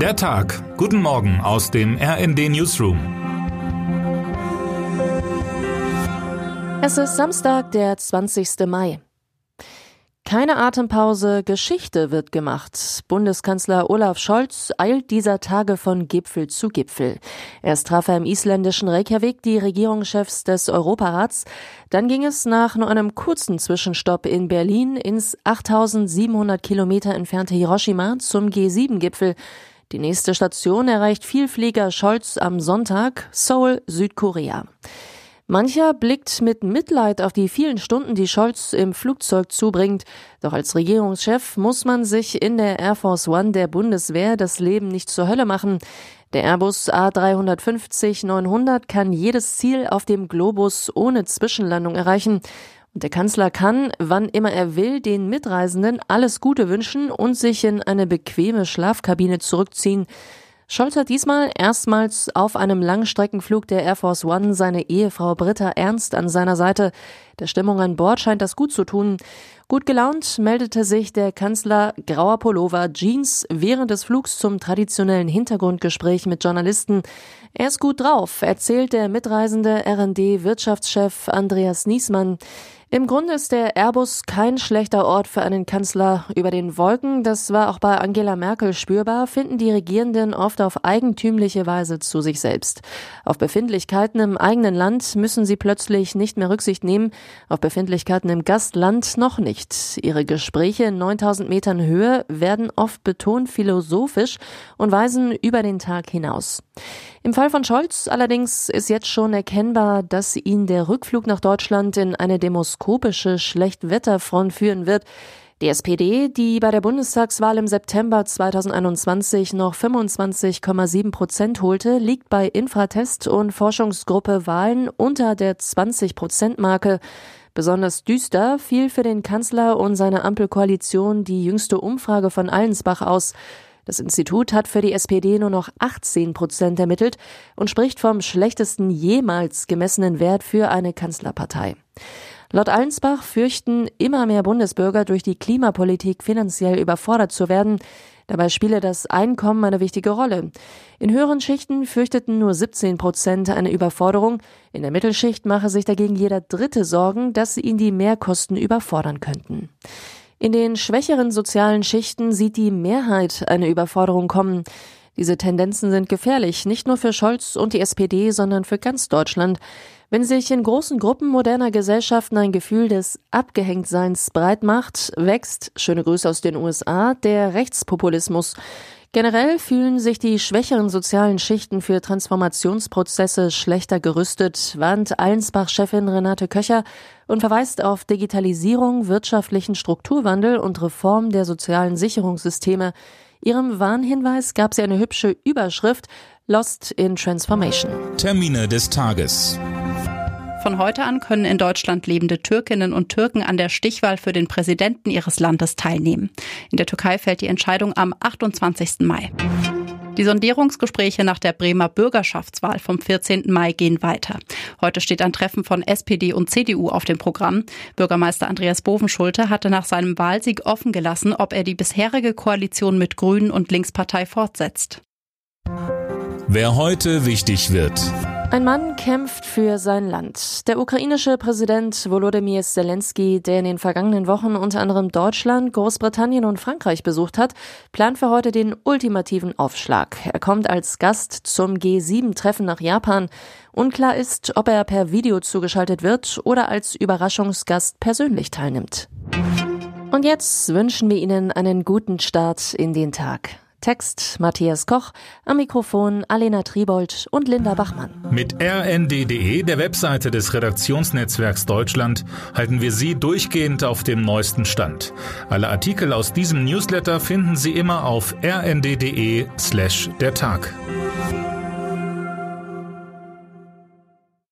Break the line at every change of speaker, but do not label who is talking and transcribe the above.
Der Tag. Guten Morgen aus dem RND Newsroom.
Es ist Samstag, der 20. Mai. Keine Atempause, Geschichte wird gemacht. Bundeskanzler Olaf Scholz eilt dieser Tage von Gipfel zu Gipfel. Erst traf er im isländischen Reykjavik die Regierungschefs des Europarats. Dann ging es nach nur einem kurzen Zwischenstopp in Berlin ins 8700 Kilometer entfernte Hiroshima zum G7-Gipfel. Die nächste Station erreicht Vielflieger Scholz am Sonntag, Seoul, Südkorea. Mancher blickt mit Mitleid auf die vielen Stunden, die Scholz im Flugzeug zubringt. Doch als Regierungschef muss man sich in der Air Force One der Bundeswehr das Leben nicht zur Hölle machen. Der Airbus A350-900 kann jedes Ziel auf dem Globus ohne Zwischenlandung erreichen. Der Kanzler kann, wann immer er will, den Mitreisenden alles Gute wünschen und sich in eine bequeme Schlafkabine zurückziehen. Scholz hat diesmal erstmals auf einem Langstreckenflug der Air Force One seine Ehefrau Britta Ernst an seiner Seite. Der Stimmung an Bord scheint das gut zu tun. Gut gelaunt meldete sich der Kanzler grauer Pullover Jeans während des Flugs zum traditionellen Hintergrundgespräch mit Journalisten. Er ist gut drauf, erzählt der mitreisende R&D Wirtschaftschef Andreas Niesmann. Im Grunde ist der Airbus kein schlechter Ort für einen Kanzler. Über den Wolken, das war auch bei Angela Merkel spürbar, finden die Regierenden oft auf eigentümliche Weise zu sich selbst. Auf Befindlichkeiten im eigenen Land müssen sie plötzlich nicht mehr Rücksicht nehmen, auf Befindlichkeiten im Gastland noch nicht. Ihre Gespräche in 9000 Metern Höhe werden oft betont philosophisch und weisen über den Tag hinaus. Im Fall von Scholz allerdings ist jetzt schon erkennbar, dass ihn der Rückflug nach Deutschland in eine demoskopische Schlechtwetterfront führen wird. Die SPD, die bei der Bundestagswahl im September 2021 noch 25,7 Prozent holte, liegt bei Infratest und Forschungsgruppe Wahlen unter der 20 Prozent Marke. Besonders düster fiel für den Kanzler und seine Ampelkoalition die jüngste Umfrage von Allensbach aus. Das Institut hat für die SPD nur noch 18 Prozent ermittelt und spricht vom schlechtesten jemals gemessenen Wert für eine Kanzlerpartei. Laut Allensbach fürchten immer mehr Bundesbürger durch die Klimapolitik finanziell überfordert zu werden. Dabei spiele das Einkommen eine wichtige Rolle. In höheren Schichten fürchteten nur 17 Prozent eine Überforderung. In der Mittelschicht mache sich dagegen jeder Dritte Sorgen, dass ihn die Mehrkosten überfordern könnten. In den schwächeren sozialen Schichten sieht die Mehrheit eine Überforderung kommen. Diese Tendenzen sind gefährlich, nicht nur für Scholz und die SPD, sondern für ganz Deutschland. Wenn sich in großen Gruppen moderner Gesellschaften ein Gefühl des Abgehängtseins breit macht, wächst, schöne Grüße aus den USA, der Rechtspopulismus. Generell fühlen sich die schwächeren sozialen Schichten für Transformationsprozesse schlechter gerüstet, warnt Allensbach-Chefin Renate Köcher und verweist auf Digitalisierung, wirtschaftlichen Strukturwandel und Reform der sozialen Sicherungssysteme. Ihrem Warnhinweis gab sie eine hübsche Überschrift Lost in Transformation.
Termine des Tages.
Von heute an können in Deutschland lebende Türkinnen und Türken an der Stichwahl für den Präsidenten ihres Landes teilnehmen. In der Türkei fällt die Entscheidung am 28. Mai. Die Sondierungsgespräche nach der Bremer Bürgerschaftswahl vom 14. Mai gehen weiter. Heute steht ein Treffen von SPD und CDU auf dem Programm. Bürgermeister Andreas Bovenschulte hatte nach seinem Wahlsieg offen gelassen, ob er die bisherige Koalition mit Grünen und Linkspartei fortsetzt.
Wer heute wichtig wird.
Ein Mann kämpft für sein Land. Der ukrainische Präsident Volodymyr Zelensky, der in den vergangenen Wochen unter anderem Deutschland, Großbritannien und Frankreich besucht hat, plant für heute den ultimativen Aufschlag. Er kommt als Gast zum G7-Treffen nach Japan. Unklar ist, ob er per Video zugeschaltet wird oder als Überraschungsgast persönlich teilnimmt. Und jetzt wünschen wir Ihnen einen guten Start in den Tag. Text Matthias Koch, am Mikrofon Alena Tribold und Linda Bachmann.
Mit rnd.de, der Webseite des Redaktionsnetzwerks Deutschland, halten wir Sie durchgehend auf dem neuesten Stand. Alle Artikel aus diesem Newsletter finden Sie immer auf rnd.de slash der Tag.